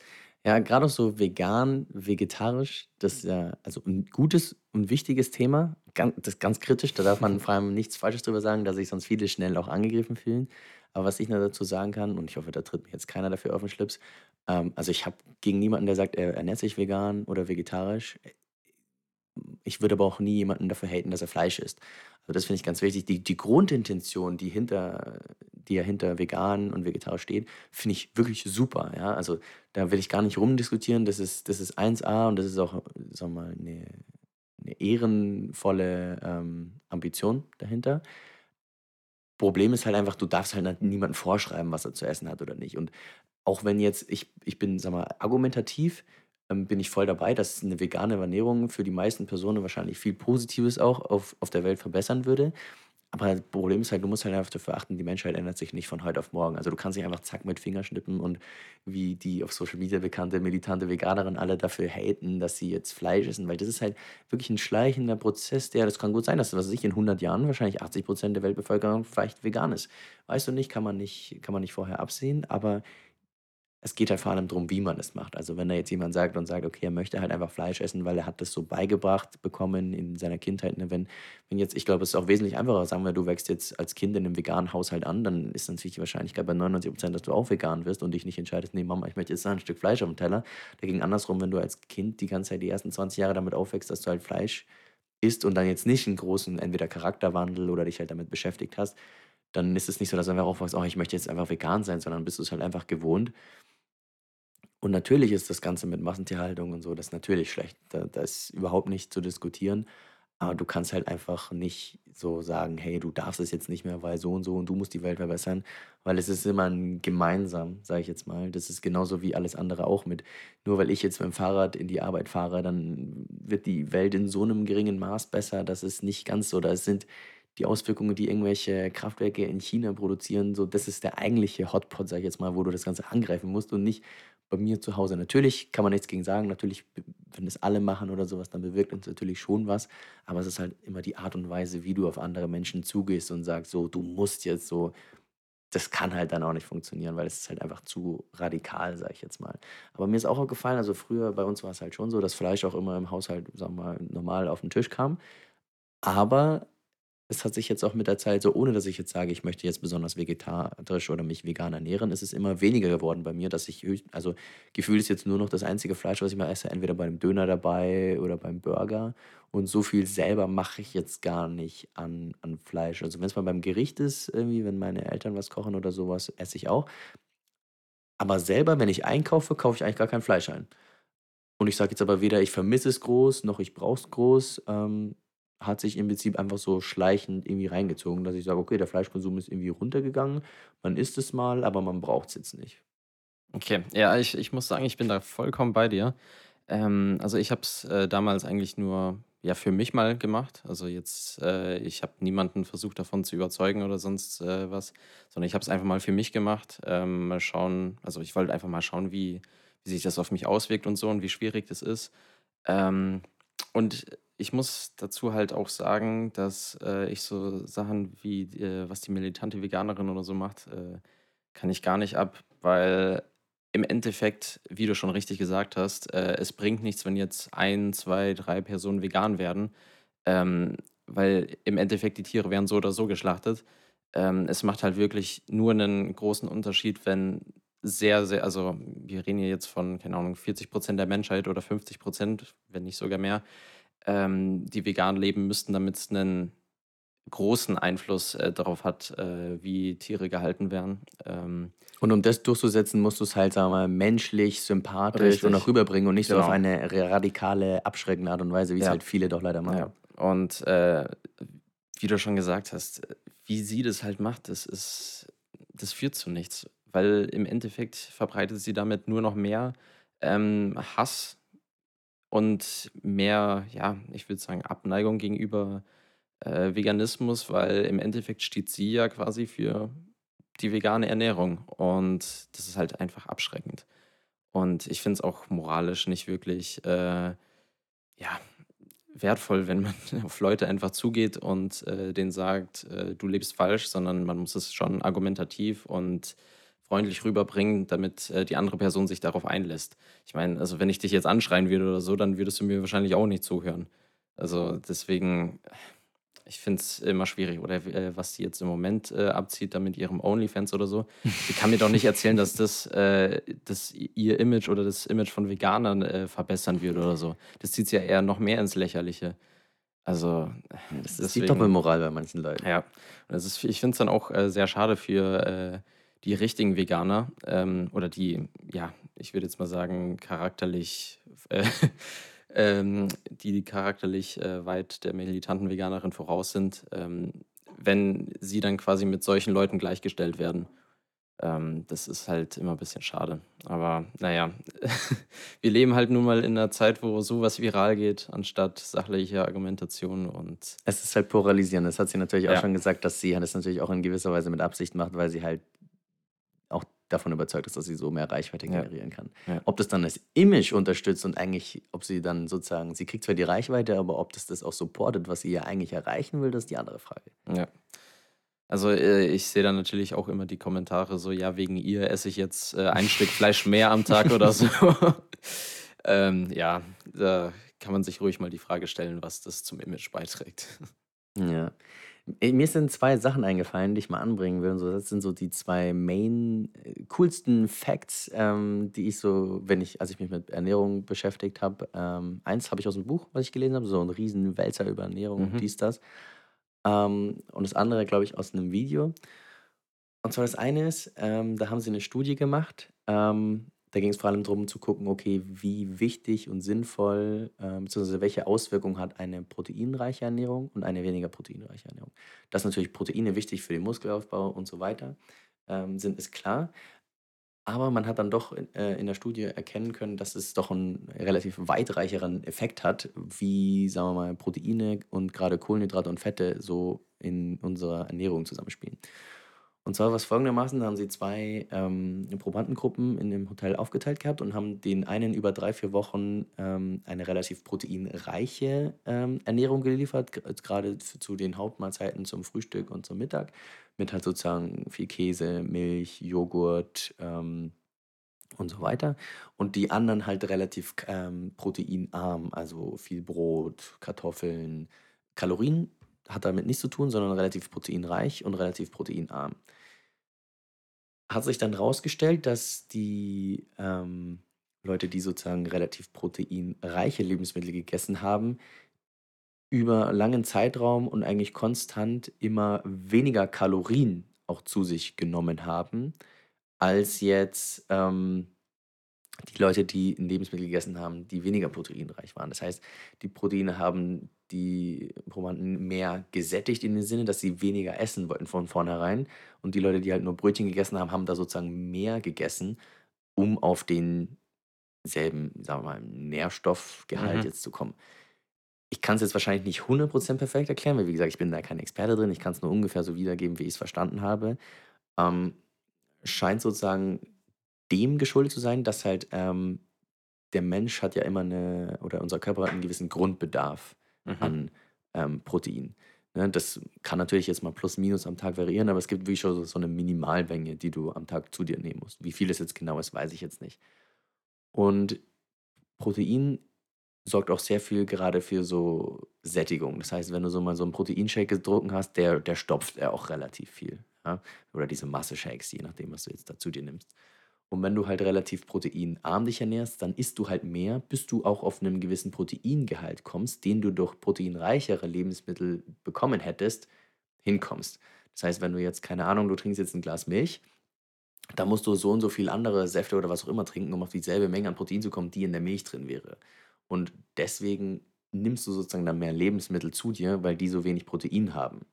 Ja, gerade auch so vegan, vegetarisch, das ist ja also 'n gutes und wichtiges Thema, gan das ist ganz kritisch, da darf man vor allem nichts Falsches drüber sagen, da sich sonst viele schnell auch angegriffen fühlen. Aber was ich nur dazu sagen kann, und ich hoffe, da tritt mir jetzt keiner dafür auf den Schlips, ähm, also ich habe gegen niemanden, der sagt, er ernährt sich vegan oder vegetarisch Ich würde aber auch nie jemanden dafür haten, dass er Fleisch isst. Also, das finde ich ganz wichtig. Die die Grundintention, die hinter die ja hinter vegan und vegetarisch steht, finde ich wirklich super, ja? Also, da will ich gar nicht rumdiskutieren. Das ist das ist 1A und das ist auch, wir mal, eine 'ne ehrenvolle, ähm, Ambition dahinter. Problem ist halt einfach, du darfst halt niemandem vorschreiben, was er zu essen hat oder nicht. Und auch wenn jetzt ich ich bin, sage mal, argumentativ, bin ich voll dabei, dass eine vegane Ernährung für die meisten Personen wahrscheinlich viel Positives auch auf auf der Welt verbessern würde. Aber das Problem ist halt, du musst halt einfach dafür achten, die Menschheit ändert sich nicht von heute auf morgen. Also, du kannst nicht einfach zack mit Fingerschnippen und wie die auf Social Media bekannte militante Veganerin alle dafür haten, dass sie jetzt Fleisch essen, weil das ist halt wirklich ein schleichender Prozess, der das kann gut sein, dass, was ich, in hundert Jahren wahrscheinlich 80% der Weltbevölkerung vielleicht vegan ist. Weißt du nicht, kann man nicht kann man nicht vorher absehen, aber es geht halt vor allem drum, wie man es macht. Also, wenn da jetzt jemand sagt und sagt, okay, er möchte halt einfach Fleisch essen, weil er hat das so beigebracht bekommen in seiner Kindheit, ne? Wenn wenn jetzt ich glaube, es ist auch wesentlich einfacher, sagen wir, du wächst jetzt als Kind in einem veganen Haushalt an, dann ist natürlich die Wahrscheinlichkeit bei 99% dass du auch vegan wirst und dich nicht entscheidest: „Ne, Mama, ich möchte jetzt ein Stück Fleisch aufm Teller.“ Dagegen andersrum, wenn du als Kind die ganze Zeit die ersten 20 Jahre damit aufwächst, dass du halt Fleisch isst und dann jetzt nicht einen großen entweder Charakterwandel oder dich halt damit beschäftigt hast, dann ist es nicht so, dass du einfach aufwachst: „Oh, ich möchte jetzt einfach vegan sein“, sondern bist du's halt einfach gewohnt. Und natürlich ist das Ganze mit Massentierhaltung und so, das ist natürlich schlecht. Da da ist überhaupt nicht zu diskutieren. Aber du kannst halt einfach nicht so sagen: „Hey, du darfst es jetzt nicht mehr, weil so und so und du musst die Welt verbessern“, weil es ist immer 'n gemeinsam, sage ich jetzt mal. Das ist genauso wie alles andere auch mit nur weil ich jetzt mit'm Fahrrad in die Arbeit fahre, dann wird die Welt in so 'nem geringen Maß besser. Das ist nicht ganz so. Da sind die Auswirkungen, die irgendwelche Kraftwerke in China produzieren, so das ist der eigentliche Hotpot, sage ich jetzt mal, wo du das Ganze angreifen musst und nicht bei mir zu Hause. Natürlich kann man nichts gegen sagen. Natürlich, wenn das alle machen oder so was, dann bewirkt das natürlich schon was. Aber es ist halt immer die Art und Weise, wie du auf andere Menschen zugehst und sagst so: „Du musst jetzt so“ das kann halt dann auch nicht funktionieren, weil es ist halt einfach zu radikal, sage ich jetzt mal. Aber mir ist auch aufgefallen, also früher bei uns war es halt schon so, dass Fleisch auch immer im Haushalt, sagen wir mal, normal auf den Tisch kam. Aber es hat sich jetzt auch mit der Zeit so ohne dass ich jetzt sage, ich möchte jetzt besonders vegetarisch oder mich vegan ernähren, ist es immer weniger geworden bei mir, dass ich also, gefühlt ist jetzt nur noch das einzige Fleisch, was ich mal esse, entweder beim Döner dabei oder beim Burger. Und so viel selber mache ich jetzt gar nicht an an Fleisch. Also, wenn es mal beim Gericht ist, irgendwie, wenn meine Eltern was kochen oder sowas, esse ich auch. Aber selber, wenn ich einkaufe, kaufe ich eigentlich gar kein Fleisch ein. Und ich sage jetzt aber weder, ich vermisse es groß, noch ich brauche es groß. Ähm, hat sich im Prinzip einfach so schleichend irgendwie reingezogen, dass ich sage: „Okay, der Fleischkonsum ist irgendwie runtergegangen. Man isst es mal, aber man braucht es jetzt nicht.“ Okay, ja, ich ich muss sagen, ich bin da vollkommen bei dir. Ähm, also, ich habe es, äh, damals eigentlich nur, ja, für mich mal gemacht. Also, jetzt äh, ich habe niemanden versucht, davon zu überzeugen oder sonst, äh, was, sondern ich habe es einfach mal für mich gemacht. Ähm, mal schauen also, ich wollte einfach mal schauen, wie wie sich das auf mich auswirkt und so und wie schwierig das ist. Ähm, und ich muss dazu halt auch sagen, dass, äh, ich so Sachen wie, äh, was die militante Veganerin oder so macht, äh, kann ich gar nicht ab, weil im Endeffekt, wie du schon richtig gesagt hast, äh, es bringt nichts, wenn jetzt ein, 2, 3 Personen vegan werden, ähm, weil im Endeffekt die Tiere werden so oder so geschlachtet. Ähm, es macht halt wirklich nur einen großen Unterschied, wenn sehr, sehr also, wir reden hier jetzt von, keine Ahnung, 40% der Menschheit oder 50% wenn nicht sogar mehr, ähm, die vegan leben müssten, damit es einen großen Einfluss, äh, darauf hat, äh, wie Tiere gehalten werden. Ähm Und um das durchzusetzen, musst du es halt, sagen wir mal, menschlich, sympathisch und auch Richtig, rüberbringen und nicht so auf genau. eine ra radikale, abschreckende Art und Weise, wie es Ja, halt viele doch leider machen. ja. Und, äh, wie du schon gesagt hast, wie sie das halt macht, das ist das führt zu nichts, weil im Endeffekt verbreitet sie damit nur noch mehr, ähm, Hass und mehr, ja, ich würde sagen, Abneigung gegenüber, äh, Veganismus, weil im Endeffekt steht sie ja quasi für die vegane Ernährung und das ist halt einfach abschreckend. Und ich finde es auch moralisch nicht wirklich, äh, ja, wertvoll, wenn man auf Leute einfach zugeht und, äh, denen sagt, äh: „Du lebst falsch“, sondern man muss es schon argumentativ und freundlich rüberbringen, damit, äh, die andere Person sich darauf einlässt. Ich meine, also, wenn ich dich jetzt anschreien würde oder so, dann würdest du mir wahrscheinlich auch nicht zuhören. Also, deswegen ich finde es immer schwierig oder äh, was die jetzt im Moment, äh, abzieht da mit ihrem OnlyFans oder so. Die kann mir doch nicht erzählen, dass das, äh dass ihr Image oder das Image von Veganern, äh, verbessern würde oder so. Das zieht's ja eher noch mehr ins Lächerliche. Also, Ja, das ist die Doppelmoral bei manchen Leuten. ja. Und das ist ich finde es dann auch, äh, sehr schade für, äh, die richtigen Veganer, ähm, oder die, ja, ich würde jetzt mal sagen, charakterlich, äh, ähm, die charakterlich, äh, weit der militanten Veganerin voraus sind, ähm, wenn sie dann quasi mit solchen Leuten gleichgestellt werden. Ähm, das ist halt immer ein bisschen schade. Aber na ja, wir leben halt nun mal in 'ner Zeit, wo so was viral geht, anstatt sachliche Argumentation und Es ist halt polarisierend. Das hat sie natürlich auch ja, schon gesagt, dass sie das natürlich auch in gewisser Weise mit Absicht macht, weil sie halt davon überzeugt ist, dass sie so mehr Reichweite generieren kann. ja, Ob das dann das Image unterstützt und eigentlich ob sie dann sozusagen sie kriegt zwar die Reichweite, aber ob das das auch supportet, was sie ja eigentlich erreichen will, das ist die andere Frage. ja. Also, äh, ich sehe dann natürlich auch immer die Kommentare so: „Ja, wegen ihr esse ich jetzt, äh, ein Stück Fleisch mehr am Tag“ oder so. Ähm, ja, da kann man sich ruhig mal die Frage stellen, was das zum Image beiträgt. Ja. Mir sind 2 Sachen eingefallen, die ich mal anbringen will und so. Das sind so die 2 Main äh, coolsten Facts, ähm, die ich so, wenn ich als ich mich mit Ernährung beschäftigt habe ähm, eins habe ich aus'm Buch, was ich gelesen habe, so 'n Riesenwälzer über Ernährung Mhm. dies, das. Ähm, und das andere, glaube ich, aus 'nem Video. Und zwar das eine ist, ähm, da haben sie eine Studie gemacht. Ähm, da ging es vor allem darum zu gucken, okay, wie wichtig und sinnvoll, ähm, beziehungsweise welche Auswirkungen hat eine proteinreiche Ernährung und eine weniger proteinreiche Ernährung. Dass natürlich Proteine wichtig für den Muskelaufbau und so weiter, ähm, sind, ist klar. Aber man hat dann doch in äh, in der Studie erkennen können, dass es doch einen relativ weitreicheren Effekt hat, wie, sagen wir mal, Proteine und gerade Kohlenhydrate und Fette so in unserer Ernährung zusammenspielen. Und zwar war's folgendermaßen, da haben sie 2 ähm, Probandengruppen in dem Hotel aufgeteilt gehabt und haben den einen über 3 4 Wochen, ähm, eine relativ proteinreiche, ähm, Ernährung geliefert, g grade zu den Hauptmahlzeiten zum Frühstück und zum Mittag, mit halt sozusagen viel Käse, Milch, Joghurt, ähm, und so weiter. Und die anderen halt relativ ähm, proteinarm, also viel Brot, Kartoffeln, kalorienarm hat damit nichts zu tun, sondern relativ proteinreich und relativ proteinarm. Hat sich dann rausgestellt, dass die ähm, Leute, die sozusagen relativ proteinreiche Lebensmittel gegessen haben, über langen Zeitraum und eigentlich konstant immer weniger Kalorien auch zu sich genommen haben, als jetzt ähm, die Leute, die Lebensmittel gegessen haben, die weniger proteinreich waren. Das heißt, die Proteine haben die Probanden mehr gesättigt in dem Sinne, dass sie weniger essen wollten von vornherein. Und die Leute, die halt nur Brötchen gegessen haben, haben da sozusagen mehr gegessen, um auf denselben, sagen wir mal, Nährstoffgehalt Mhm. jetzt zu kommen. Ich kann es jetzt wahrscheinlich nicht 100% perfekt erklären, weil wie gesagt, ich bin da kein Experte drin. Ich kann es nur ungefähr so wiedergeben, wie ich es verstanden habe. Ähm, scheint sozusagen dem geschuldet zu sein, dass halt ähm, der Mensch hat ja immer eine, oder unser Körper hat einen gewissen Grundbedarf Mhm. an ähm, Protein. Ne, das kann natürlich jetzt mal plus minus am Tag variieren, aber es gibt wie schon so, so eine Minimalmenge, die du am Tag zu dir nehmen musst. Wie viel es jetzt genau ist, weiß ich jetzt nicht. Und Protein sorgt auch sehr viel gerade für so Sättigung. Das heißt, wenn du so mal so einen Proteinshake getrunken hast, der, der stopft er auch relativ viel. Ja? Oder diese Masse-Shakes, je nachdem, was du jetzt dazu dir nimmst. Und wenn du halt relativ proteinarm dich ernährst, dann isst du halt mehr, bis du auch auf einen gewissen Proteingehalt kommst, den du durch proteinreichere Lebensmittel bekommen hättest, hinkommst. Das heißt, wenn du jetzt, keine Ahnung, du trinkst jetzt ein Glas Milch, dann musst du so und so viel andere Säfte oder was auch immer trinken, um auf dieselbe Menge an Protein zu kommen, die in der Milch drin wäre. Und deswegen nimmst du sozusagen dann mehr Lebensmittel zu dir, weil die so wenig Protein haben.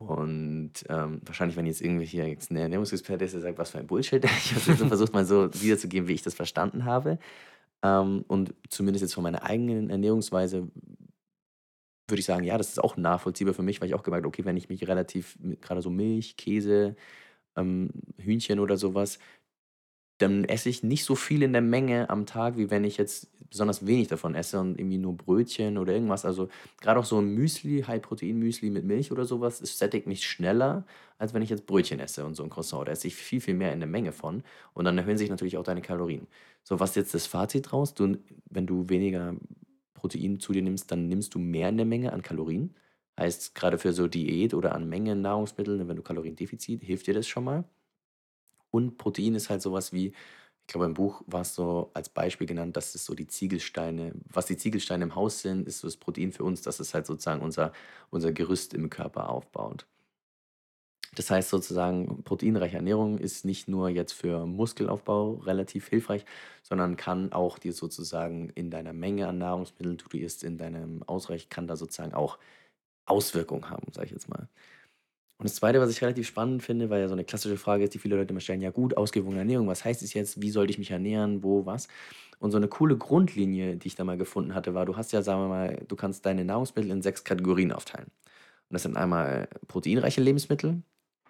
Und ähm, wahrscheinlich, wenn jetzt irgendwelche jetzt ein Ernährungsexperte ist, der sagt, was für ein Bullshit. Ich habe so versucht, mal so wiederzugeben, wie ich das verstanden habe. Ähm, und zumindest jetzt von meiner eigenen Ernährungsweise würde ich sagen, ja, das ist auch nachvollziehbar für mich, weil ich auch gemerkt habe, okay, wenn ich mich relativ, gerade so Milch, Käse, ähm, Hühnchen oder sowas, dann esse ich nicht so viel in der Menge am Tag, wie wenn ich jetzt besonders wenig davon esse und irgendwie nur Brötchen oder irgendwas. Also gerade auch so ein Müsli, High-Protein-Müsli mit Milch oder sowas, es sättigt mich schneller, als wenn ich jetzt Brötchen esse und so ein Croissant. Da esse ich viel, viel mehr in der Menge von. Und dann erhöhen sich natürlich auch deine Kalorien. So, was jetzt das Fazit raus? Du, wenn du weniger Protein zu dir nimmst, dann nimmst du mehr in der Menge an Kalorien. Heißt, gerade für so Diät oder an Mengen Nahrungsmittel, wenn du Kaloriendefizit, hilft dir das schon mal. Und Protein ist halt sowas wie, ich glaube, im Buch war es so als Beispiel genannt, dass es so die Ziegelsteine, was die Ziegelsteine im Haus sind, ist so das Protein für uns, dass es halt sozusagen unser, unser Gerüst im Körper aufbaut. Das heißt sozusagen, proteinreiche Ernährung ist nicht nur jetzt für Muskelaufbau relativ hilfreich, sondern kann auch dir sozusagen in deiner Menge an Nahrungsmitteln, die du isst, in deinem Ausreich, kann da sozusagen auch Auswirkungen haben, sage ich jetzt mal. Und das Zweite, was ich relativ spannend finde, weil ja so eine klassische Frage ist, die viele Leute immer stellen, ja gut, ausgewogene Ernährung, was heißt es jetzt, wie sollte ich mich ernähren, wo, was? Und so eine coole Grundlinie, die ich da mal gefunden hatte, war, du hast ja, sagen wir mal, du kannst deine Nahrungsmittel in sechs Kategorien aufteilen. Und das sind einmal proteinreiche Lebensmittel,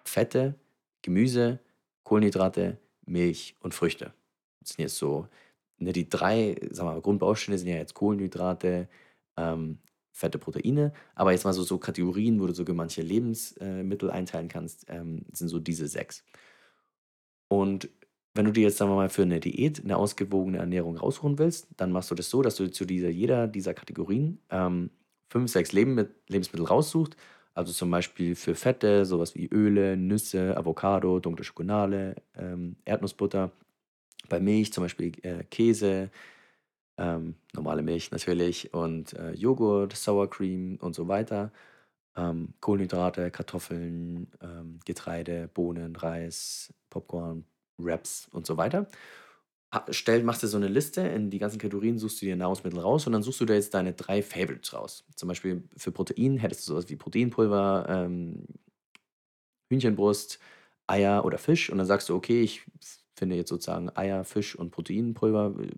Fette, Gemüse, Kohlenhydrate, Milch und Früchte. Das sind jetzt so, ne, die drei, sagen wir mal, Grundbausteine sind ja jetzt Kohlenhydrate, ähm, fette Proteine, aber jetzt mal so, so Kategorien, wo du sogar manche Lebensmittel einteilen kannst, ähm, sind so diese sechs. Und wenn du dir jetzt, sagen wir mal, für eine Diät eine ausgewogene Ernährung rausholen willst, dann machst du das so, dass du zu dieser, jeder dieser Kategorien ähm, fünf, sechs Leben Lebensmittel raussuchst. Also zum Beispiel für Fette, sowas wie Öle, Nüsse, Avocado, dunkle Schokolade, ähm, Erdnussbutter. Bei Milch zum Beispiel äh, Käse, ähm, normale Milch natürlich und äh, Joghurt, Sour Cream und so weiter. Ähm, Kohlenhydrate, Kartoffeln, ähm, Getreide, Bohnen, Reis, Popcorn, Wraps und so weiter. Stell, machst du so eine Liste, in die ganzen Kategorien suchst du dir Nahrungsmittel raus und dann suchst du da jetzt deine drei Favorites raus. Zum Beispiel für Protein hättest du sowas wie Proteinpulver, ähm, Hühnchenbrust, Eier oder Fisch und dann sagst du, okay, ich finde jetzt sozusagen Eier, Fisch und Proteinpulver äh,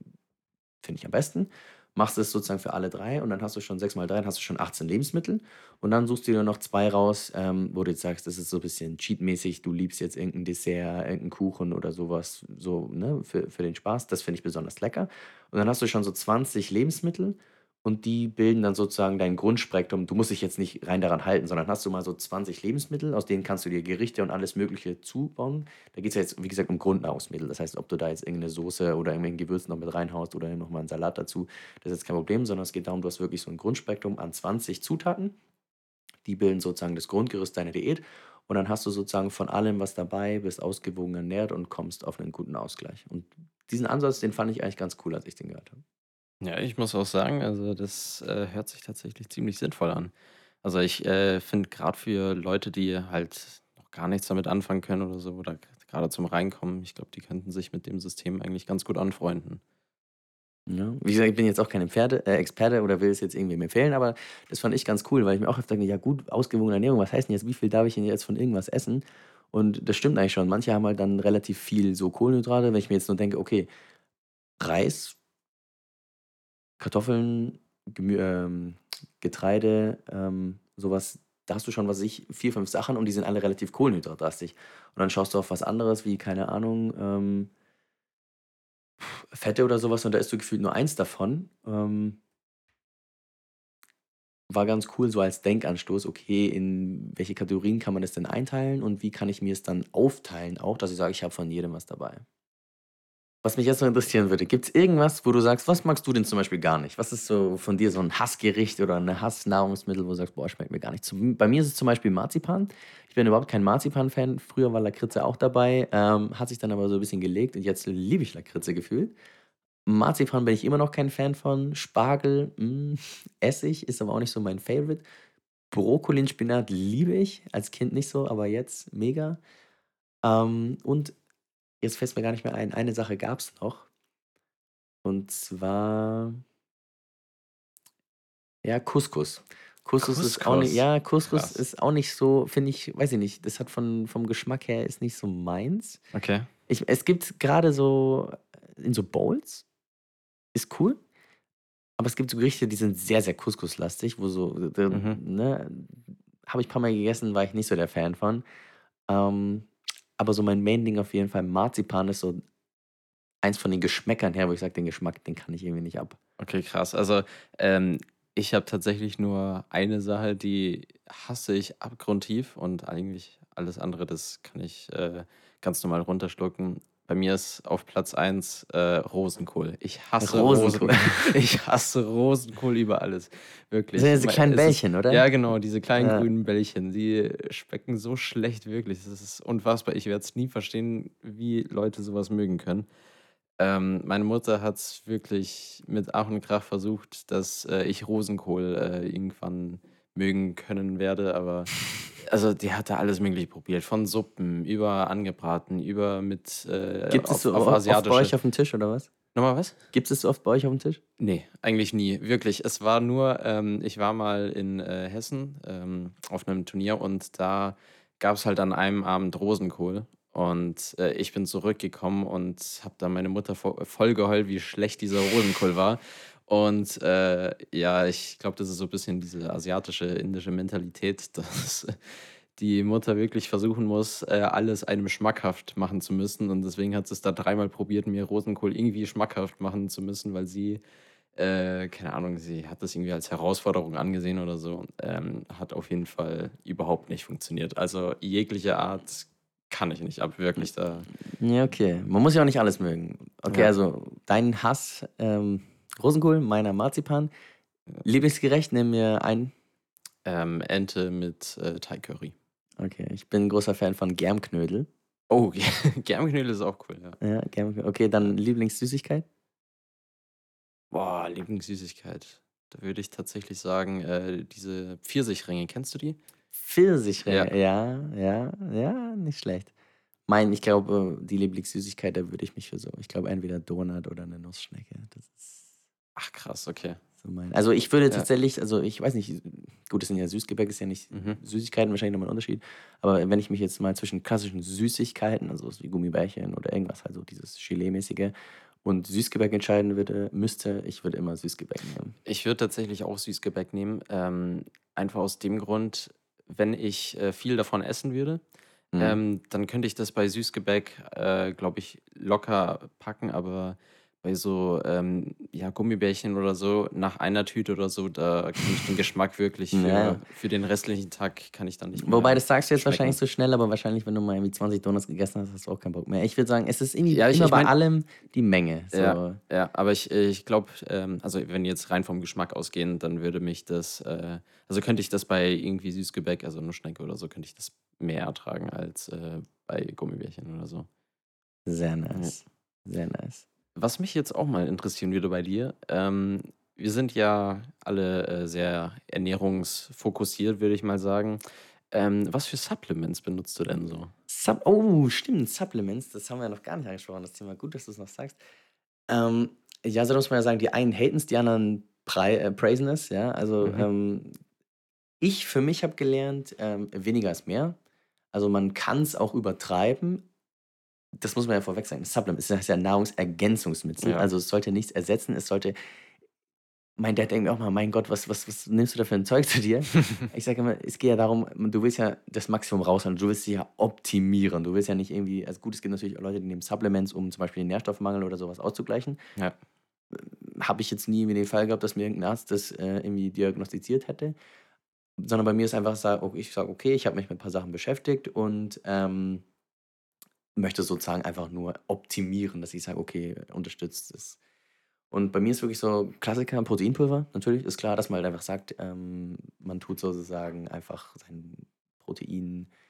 finde ich am besten. Machst es sozusagen für alle drei und dann hast du schon 6 mal 3, dann hast du schon 18 Lebensmittel. Und dann suchst du dir noch zwei raus, ähm, wo du jetzt sagst, das ist so ein bisschen cheatmäßig, du liebst jetzt irgendein Dessert, irgendeinen Kuchen oder sowas, so, ne, für, für den Spaß. Das finde ich besonders lecker. Und dann hast du schon so 20 Lebensmittel und die bilden dann sozusagen dein Grundspektrum. Du musst dich jetzt nicht rein daran halten, sondern hast du mal so 20 Lebensmittel, aus denen kannst du dir Gerichte und alles Mögliche zubauen. Da geht es ja jetzt, wie gesagt, um Grundnahrungsmittel. Das heißt, ob du da jetzt irgendeine Soße oder irgendwelchen Gewürz noch mit reinhaust oder nochmal einen Salat dazu, das ist jetzt kein Problem, sondern es geht darum, du hast wirklich so ein Grundspektrum an 20 Zutaten Die bilden sozusagen das Grundgerüst deiner Diät. Und dann hast du sozusagen von allem was dabei, bist ausgewogen ernährt und kommst auf einen guten Ausgleich. Und diesen Ansatz, den fand ich eigentlich ganz cool, als ich den gehört habe. Ja, ich muss auch sagen, also das äh, hört sich tatsächlich ziemlich sinnvoll an. Also ich äh, finde gerade für Leute, die halt noch gar nichts damit anfangen können oder so, oder gerade zum Reinkommen, ich glaube, die könnten sich mit dem System eigentlich ganz gut anfreunden. Ja. Wie gesagt, ich bin jetzt auch kein Pferde, äh, Experte oder will es jetzt irgendwie empfehlen, aber das fand ich ganz cool, weil ich mir auch öfter denke, ja gut, ausgewogene Ernährung, was heißt denn jetzt, wie viel darf ich denn jetzt von irgendwas essen? Und das stimmt eigentlich schon. Manche haben halt dann relativ viel so Kohlenhydrate. Wenn ich mir jetzt nur denke, okay, Reis, Kartoffeln, Gemü ähm, Getreide, ähm, sowas, da hast du schon, was weiß ich, vier, fünf Sachen und die sind alle relativ kohlenhydratlastig. Und dann schaust du auf was anderes wie, keine Ahnung, ähm, Fette oder sowas und da isst du gefühlt nur eins davon. Ähm, war ganz cool, so als Denkanstoß, okay, in welche Kategorien kann man das denn einteilen und wie kann ich mir es dann aufteilen, auch, dass ich sage, ich habe von jedem was dabei. Was mich jetzt noch interessieren würde, gibt es irgendwas, wo du sagst, was magst du denn zum Beispiel gar nicht? Was ist so von dir so ein Hassgericht oder ein Hassnahrungsmittel, wo du sagst, boah, schmeckt mir gar nicht? Bei mir ist es zum Beispiel Marzipan. Ich bin überhaupt kein Marzipan-Fan. Früher war Lakritze auch dabei, ähm, hat sich dann aber so ein bisschen gelegt und jetzt liebe ich Lakritze gefühlt. Marzipan bin ich immer noch kein Fan von. Spargel, mh, mm, Essig ist aber auch nicht so mein Favorite. Brokkoli und Spinat liebe ich, als Kind nicht so, aber jetzt mega. Ähm, und Jetzt fällt es mir gar nicht mehr ein. Eine Sache gab es noch. Und zwar, ja, Couscous. Couscous ist auch nicht, ja, Couscous Krass. ist auch nicht so, finde ich, weiß ich nicht, das hat von, vom Geschmack her ist nicht so meins. Okay. Ich, es gibt gerade so in so Bowls, ist cool, aber es gibt so Gerichte, die sind sehr, sehr Couscous-lastig, wo so, Mhm. ne, habe ich ein paar Mal gegessen, war ich nicht so der Fan von. Ähm, aber so mein Main-Ding auf jeden Fall, Marzipan ist so eins von den Geschmäckern her, wo ich sage, den Geschmack, den kann ich irgendwie nicht ab. Okay, krass. Also, ähm, ich habe tatsächlich nur eine Sache, die hasse ich abgrundtief und eigentlich alles andere, das kann ich äh, ganz normal runterschlucken. Bei mir ist auf Platz 1 äh, Rosenkohl. Ich hasse Rosenkohl. Rosenkohl. Ich hasse Rosenkohl über alles. Wirklich. Das sind diese kleinen Bällchen, oder? Ja, genau, diese kleinen ja. grünen Bällchen. Die schmecken so schlecht, wirklich. Das ist unfassbar. Ich werde es nie verstehen, wie Leute sowas mögen können. Ähm, meine Mutter hat es wirklich mit Ach und Krach versucht, dass äh, ich Rosenkohl äh, irgendwann mögen können werde, aber also die hat da alles mögliche probiert. Von Suppen über angebraten, über mit äh, Gibt es so auf, auf oft bei euch auf dem Tisch oder was? Nochmal was? Gibt es so oft bei euch auf dem Tisch? Nee, eigentlich nie. Wirklich. Es war nur, ähm, ich war mal in äh, Hessen ähm, auf einem Turnier und da gab es halt an einem Abend Rosenkohl. Und äh, ich bin zurückgekommen und habe da meine Mutter voll geheult, wie schlecht dieser Rosenkohl war. Und äh, ja, ich glaube, das ist so ein bisschen diese asiatische, indische Mentalität, dass die Mutter wirklich versuchen muss, äh, alles einem schmackhaft machen zu müssen. Und deswegen hat sie es da dreimal probiert, mir Rosenkohl irgendwie schmackhaft machen zu müssen, weil sie, äh, keine Ahnung, sie hat das irgendwie als Herausforderung angesehen oder so. Ähm, hat auf jeden Fall überhaupt nicht funktioniert. Also jegliche Art kann ich nicht ab, wirklich da. Ja, okay. Man muss ja auch nicht alles mögen. Okay, ja. also dein Hass. Ähm Rosenkohl, meiner Marzipan. Lieblingsgerecht, nimm mir ein. Ähm, Ente mit äh, Thai Curry. Okay, ich bin ein großer Fan von Germknödel. Oh, Germknödel ist auch cool, ja. Ja, Germknödel. Okay, dann Lieblingssüßigkeit? Boah, Lieblingssüßigkeit. Da würde ich tatsächlich sagen, äh, diese Pfirsichringe, kennst du die? Pfirsichringe, ja. ja, ja, ja, nicht schlecht. Mein, ich glaube, die Lieblingssüßigkeit, da würde ich mich für so, ich glaube, entweder Donut oder eine Nussschnecke. Das ist Ach krass, okay. So also ich würde ja. tatsächlich, also ich weiß nicht, gut, das sind ja Süßgebäck, ist ja nicht mhm. Süßigkeiten, wahrscheinlich nochmal ein Unterschied. Aber wenn ich mich jetzt mal zwischen klassischen Süßigkeiten, also wie Gummibärchen oder irgendwas, halt so dieses Gelee-mäßige, und Süßgebäck entscheiden würde, müsste, ich würde immer Süßgebäck nehmen. Ich würde tatsächlich auch Süßgebäck nehmen. Ähm, einfach aus dem Grund, wenn ich äh, viel davon essen würde, mhm. ähm, dann könnte ich das bei Süßgebäck, äh, glaube ich, locker packen, aber Bei so, ähm, ja, Gummibärchen oder so, nach einer Tüte oder so, da kann ich den Geschmack wirklich für, Ja. für den restlichen Tag kann ich dann nicht Wobei, mehr das sagst du jetzt wahrscheinlich schmecken. so schnell, aber wahrscheinlich, wenn du mal irgendwie 20 Donuts gegessen hast, hast du auch keinen Bock mehr. Ich würde sagen, es ist irgendwie Ja, ich, immer ich bei meine, allem die Menge. ja, So. ja, aber ich, ich glaube, ähm, also wenn jetzt rein vom Geschmack ausgehen, dann würde mich das, äh, also könnte ich das bei irgendwie Süßgebäck, also Nussschnecke oder so, könnte ich das mehr ertragen als äh, bei Gummibärchen oder so. Sehr Ja. nice. Sehr nice. Was mich jetzt auch mal interessieren würde bei dir, ähm, wir sind ja alle äh, sehr ernährungsfokussiert, würde ich mal sagen. Ähm, was für Supplements benutzt du denn so? Sup oh, stimmt, Supplements, das haben wir ja noch gar nicht angesprochen, das Thema. Gut, dass du es noch sagst. Ähm, ja, so muss man ja sagen, die einen haten es, die anderen äh, praisen es, ja. Also, Mhm. ähm, ich für mich habe gelernt, ähm, weniger ist mehr. Also, man kann es auch übertreiben. Das muss man ja vorweg sagen. Supplement ist ja Nahrungsergänzungsmittel. Ja. Also, es sollte nichts ersetzen. Es sollte mein Dad denkt mir auch mal: „Mein Gott, was was was nimmst du da für 'n Zeug zu dir?“ Ich sage immer, es geht ja darum, du willst ja das Maximum rausholen. Du willst dich ja optimieren. Du willst ja nicht irgendwie also gut, es gibt natürlich auch Leute, die nehmen Supplements, um zum Beispiel den Nährstoffmangel oder sowas auszugleichen. Ja. Habe ich jetzt nie den Fall gehabt, dass mir irgendein Arzt das, äh, irgendwie diagnostiziert hätte. Sondern bei mir ist einfach ich sage: „Okay, ich habe mich mit 'n paar Sachen beschäftigt und, ähm, möchte sozusagen einfach nur optimieren“, dass ich sage: „Okay, unterstützt es.“ Und bei mir ist wirklich so Klassiker Proteinpulver. Natürlich ist klar, dass man halt einfach sagt, ähm, man tut sozusagen einfach seinen Proteinbedarf,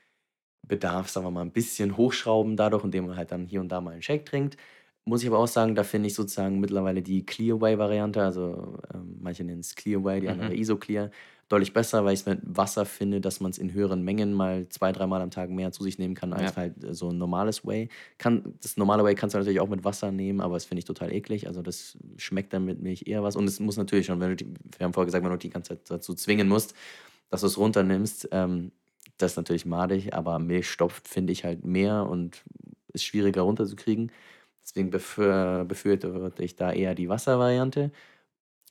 sagen wir mal, 'n bisschen hochschrauben dadurch, indem man halt dann hier und da mal 'n Shake trinkt. Muss ich aber auch sagen, da finde ich sozusagen mittlerweile die Clear Whey Variante, also, ähm, manche nennen es Clear Whey, die anderen Mhm. Isoclear, deutlich besser, weil ich's mit Wasser finde, dass man's in höheren Mengen mal 2, dreimal am Tag mehr zu sich nehmen kann als Ja. halt, äh, so 'n normales Whey. Kann das normale Whey kannst du natürlich auch mit Wasser nehmen, aber das finde ich total eklig. Also, das schmeckt dann mit Milch eher was und es muss natürlich schon, wenn du die wir haben vorher gesagt, wenn du die ganze Zeit dazu zwingen musst, dass du's runternimmst, ähm, das ist natürlich madig, aber Milch stopft, finde ich halt mehr und ist schwieriger runterzukriegen. Deswegen befür befürworte ich da eher die Wasservariante.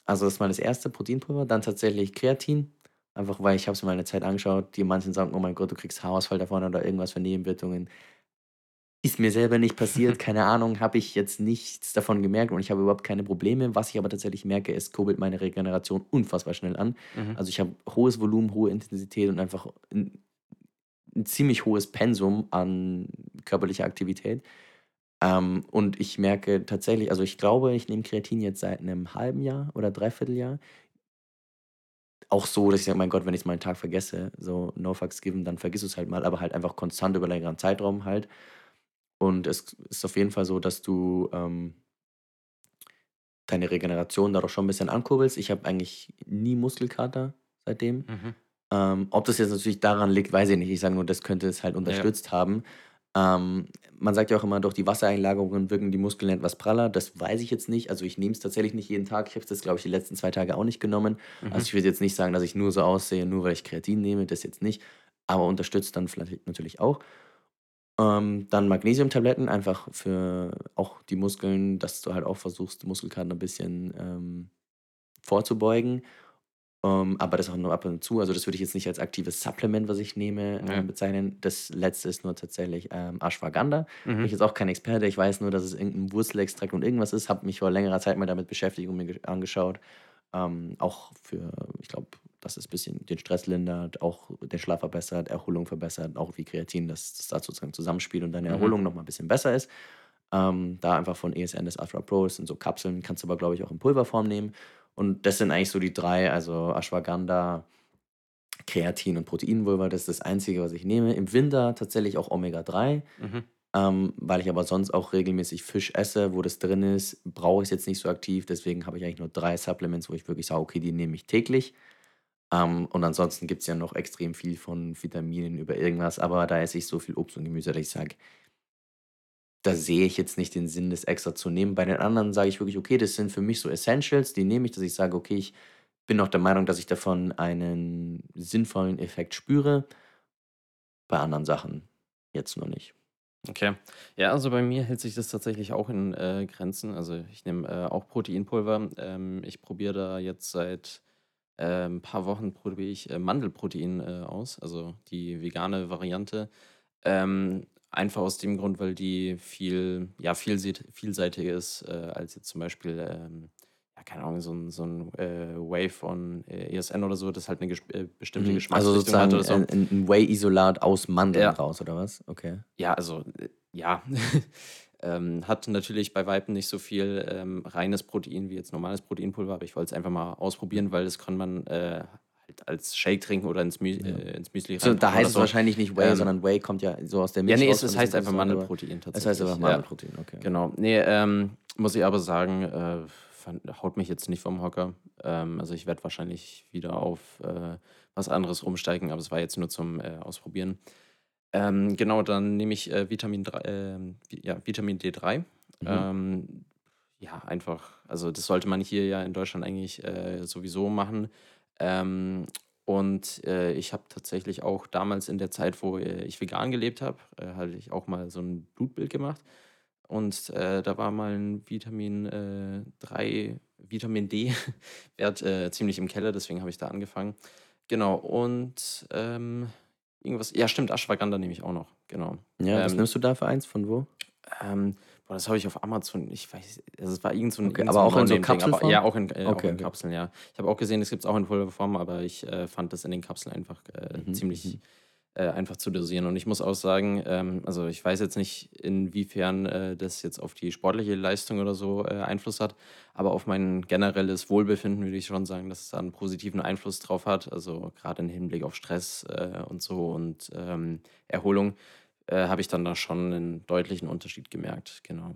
Also, das ist mal das erste Proteinpulver, dann tatsächlich Kreatin, einfach weil ich habe es mir mal 'ne Zeit angeschaut. Die manchen sagen: „Oh mein Gott, du kriegst Haarausfall davon oder irgendwas für Nebenwirkungen.“ Ist mir selber nicht passiert, keine Ahnung, habe ich jetzt nichts davon gemerkt und ich habe überhaupt keine Probleme. Was ich aber tatsächlich merke, es kurbelt meine Regeneration unfassbar schnell an. Mhm. Also, ich habe hohes Volumen, hohe Intensität und einfach 'n 'n ziemlich hohes Pensum an körperlicher Aktivität. Ähm, und ich merke tatsächlich also, ich glaube, ich nehme Kreatin jetzt seit 'nem halben Jahr oder Dreivierteljahr. Auch so, dass ich sage: „Mein Gott, wenn ich's mal 'n Tag vergesse, so no fucks given, dann vergisst du's halt mal“, aber halt einfach konstant über längeren Zeitraum halt. Und es ist auf jeden Fall so, dass du, ähm deine Regeneration dadurch schon 'n bisschen ankurbelst. Ich habe eigentlich nie Muskelkater seitdem. Mhm. Ähm, ob das jetzt natürlich daran liegt, weiß ich nicht. Ich sage nur, das könnte es halt Ja. unterstützt haben. Ähm, man sagt ja auch immer, durch die Wassereinlagerungen wirken die Muskeln etwas praller. Das weiß ich jetzt nicht. Also, ich nehme es tatsächlich nicht jeden Tag. Ich habe es jetzt, glaube ich, die letzten 2 Tage auch nicht genommen. Also, Mhm. ich würde jetzt nicht sagen, dass ich nur so aussehe, nur weil ich Kreatin nehme, das jetzt nicht, aber unterstützt dann vielleicht natürlich auch. Ähm, dann Magnesiumtabletten, einfach für auch die Muskeln, dass du halt auch versuchst, Muskelkater 'n bisschen, ähm, vorzubeugen. Ähm, aber das auch nur ab und zu. Also, das würde ich jetzt nicht als aktives Supplement, was ich nehme, Ja. ähm, bezeichnen. Das Letzte ist nur tatsächlich, ähm, Ashwagandha. Bin Mhm. ich jetzt auch kein Experte. Ich weiß nur, dass es irgend 'n Wurzelextrakt und irgendwas ist. Habe mich vor längerer Zeit mal damit beschäftigt und mir ge angeschaut. Ähm, auch für ich glaube, dass es bisschen den Stress lindert, auch den Schlaf verbessert, Erholung verbessert, auch wie Kreatin, dass das da sozusagen zusammenspielt und deine Mhm. Erholung noch mal 'n bisschen besser ist. Ähm, da einfach von ESN das Ultra Pro, das sind so Kapseln, kannst du aber, glaube ich, auch in Pulverform nehmen. Und das sind eigentlich so die 3, also Ashwagandha, Kreatin und Proteinpulver. Das ist das Einzige, was ich nehme. Im Winter tatsächlich auch Omega-3, Mhm. ähm, weil ich aber sonst auch regelmäßig Fisch esse, wo das drin ist, brauche ich's jetzt nicht so aktiv. Deswegen habe ich eigentlich nur 3 Supplements, wo ich wirklich sage: „Okay, die nehme ich täglich.“ Ähm, und ansonsten gibt's ja noch extrem viel von Vitaminen über irgendwas, aber da esse ich so viel Obst und Gemüse, dass ich sage da sehe ich jetzt nicht den Sinn, das extra zu nehmen. Bei den anderen sage ich wirklich: „Okay, das sind für mich so Essentials“, die nehme ich, dass ich sage: „Okay, ich bin auch der Meinung, dass ich davon einen sinnvollen Effekt spüre.“ Bei anderen Sachen jetzt noch nicht. Okay. Ja, also bei mir hält sich das tatsächlich auch in, äh, Grenzen. Also, ich nehme, äh, auch Proteinpulver. Ähm, ich probiere da jetzt seit, äh, 'n paar Wochen probiere ich, äh, Mandelprotein, äh, aus, also die vegane Variante. Ähm, einfach aus dem Grund, weil die viel, ja, vielseitiger ist, äh, als jetzt zum Beispiel, ähm, ja, keine Ahnung, so ein, so ein äh, Wave von äh, ESN oder so, das halt eine äh, bestimmte Mhm. Also Geschmacksrichtung hat sozusagen oder so. ein, ein Whey-Isolat aus Mandeln Ja. raus, oder was? Okay. Ja, also, äh, ja. ähm, hat natürlich bei Weitem nicht so viel ähm, reines Protein wie jetzt normales Proteinpulver, aber ich wollte es einfach mal ausprobieren, weil das kann man äh, als Shake trinken oder ins, Mü Ja. äh, ins Müsli So, da heißt es so. wahrscheinlich nicht Whey, Ähm, sondern Whey kommt ja so aus der ja, Milch nee, raus, es, heißt einfach Mandelprotein es heißt tatsächlich. einfach Ja, Mandelprotein, okay. genau. Nee, ähm, muss ich aber sagen, äh, fand, haut mich jetzt nicht vom Hocker. Ähm, also ich werde wahrscheinlich wieder auf äh, was anderes umsteigen, aber es war jetzt nur zum äh, Ausprobieren. Ähm, genau, dann nehme ich äh, Vitamin, 3, ähm, ja, Vitamin D3. Mhm. Ähm, ja, einfach, also das sollte man hier ja in Deutschland eigentlich äh, sowieso machen. Ähm, und äh, ich habe tatsächlich auch damals in der Zeit, wo äh, ich vegan gelebt habe, äh, hatte ich auch mal so ein Blutbild gemacht. Und äh, da war mal ein Vitamin äh, 3, Vitamin D-Wert äh, ziemlich im Keller, deswegen habe ich da angefangen. Genau, und ähm, irgendwas, ja stimmt, Ashwagandha nehme ich auch noch, genau. Ja, was Ähm, nimmst du da für eins? Von wo? ähm, boah, das habe ich auf Amazon, ich weiß, also es war irgend so ein, Okay, irgend aber so auch in so aber Kapselform? ja, auch in, äh, auch Okay, in okay. Kapseln, ja. Ich habe auch gesehen, es gibt es auch in Pulverform, aber ich äh, fand das in den Kapseln einfach äh, Mhm, ziemlich mhm. äh, einfach zu dosieren. Und ich muss auch sagen, ähm, also ich weiß jetzt nicht, inwiefern äh, das jetzt auf die sportliche Leistung oder so äh, Einfluss hat, aber auf mein generelles Wohlbefinden würde ich schon sagen, dass es da einen positiven Einfluss drauf hat. Also gerade im Hinblick auf Stress und so und ähm, Erholung äh, habe ich dann da schon einen deutlichen Unterschied gemerkt, genau.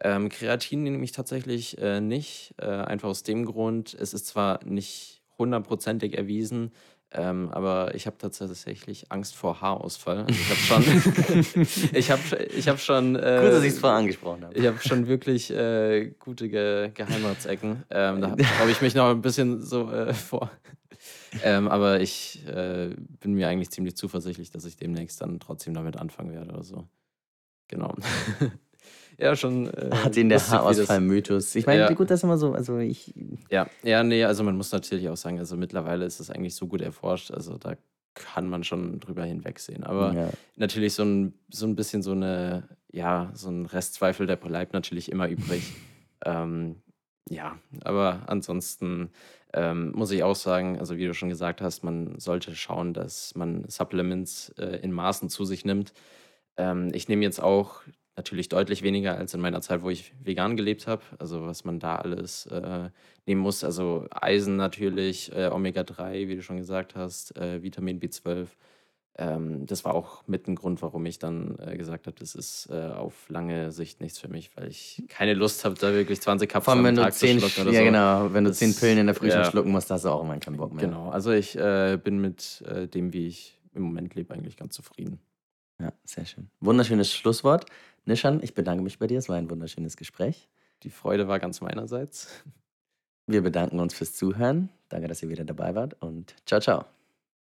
Ähm, Kreatin nehme ich tatsächlich äh, nicht, äh, einfach aus dem Grund, es ist zwar nicht hundertprozentig erwiesen, ähm, aber ich habe tatsächlich Angst vor Haarausfall. Also ich habe schon, ich habe, ich habe schon, Gut, dass ich es äh, vorher angesprochen habe. ich habe schon wirklich äh, gute Ge Geheimratsecken. Ähm, da habe ich mich noch ein bisschen so äh, vor. Ähm, aber ich äh, bin mir eigentlich ziemlich zuversichtlich, dass ich demnächst dann trotzdem damit anfangen werde oder so. Genau. ja, schon. Äh, Hat ihn der Haarausfall-Mythos. Ich meine, Ja. gut, das immer so. Also ich. Ja, ja, nee, also man muss natürlich auch sagen, also mittlerweile ist es eigentlich so gut erforscht, also da kann man schon drüber hinwegsehen. Aber ja. natürlich so ein, so ein bisschen so eine, ja, so ein Restzweifel, der bleibt natürlich immer übrig. ähm, ja, aber ansonsten ähm, muss ich auch sagen, also wie du schon gesagt hast, man sollte schauen, dass man Supplements äh, in Maßen zu sich nimmt. Ähm, ich nehme jetzt auch natürlich deutlich weniger als in meiner Zeit, wo ich vegan gelebt habe. Also was man da alles äh, nehmen muss. Also Eisen natürlich, äh, Omega-3, wie du schon gesagt hast, äh, Vitamin B12. Ähm, das war auch mit ein Grund, warum ich dann äh, gesagt habe, das ist äh, auf lange Sicht nichts für mich, weil ich keine Lust habe, da wirklich 20 Vor Kapseln am du Tag zu zehn, schlucken oder ja, so. genau, wenn du Das- zehn Pillen in der Früh ja. schlucken musst, hast du auch irgendwann keinen Bock mehr. Genau, also ich äh, bin mit äh, dem, wie ich im Moment lebe, eigentlich ganz zufrieden. Ja, sehr schön. Wunderschönes Schlusswort. Nishan, ich bedanke mich bei dir. Es war ein wunderschönes Gespräch. Die Freude war ganz meinerseits. Wir bedanken uns fürs Zuhören. Danke, dass ihr wieder dabei wart und ciao, ciao.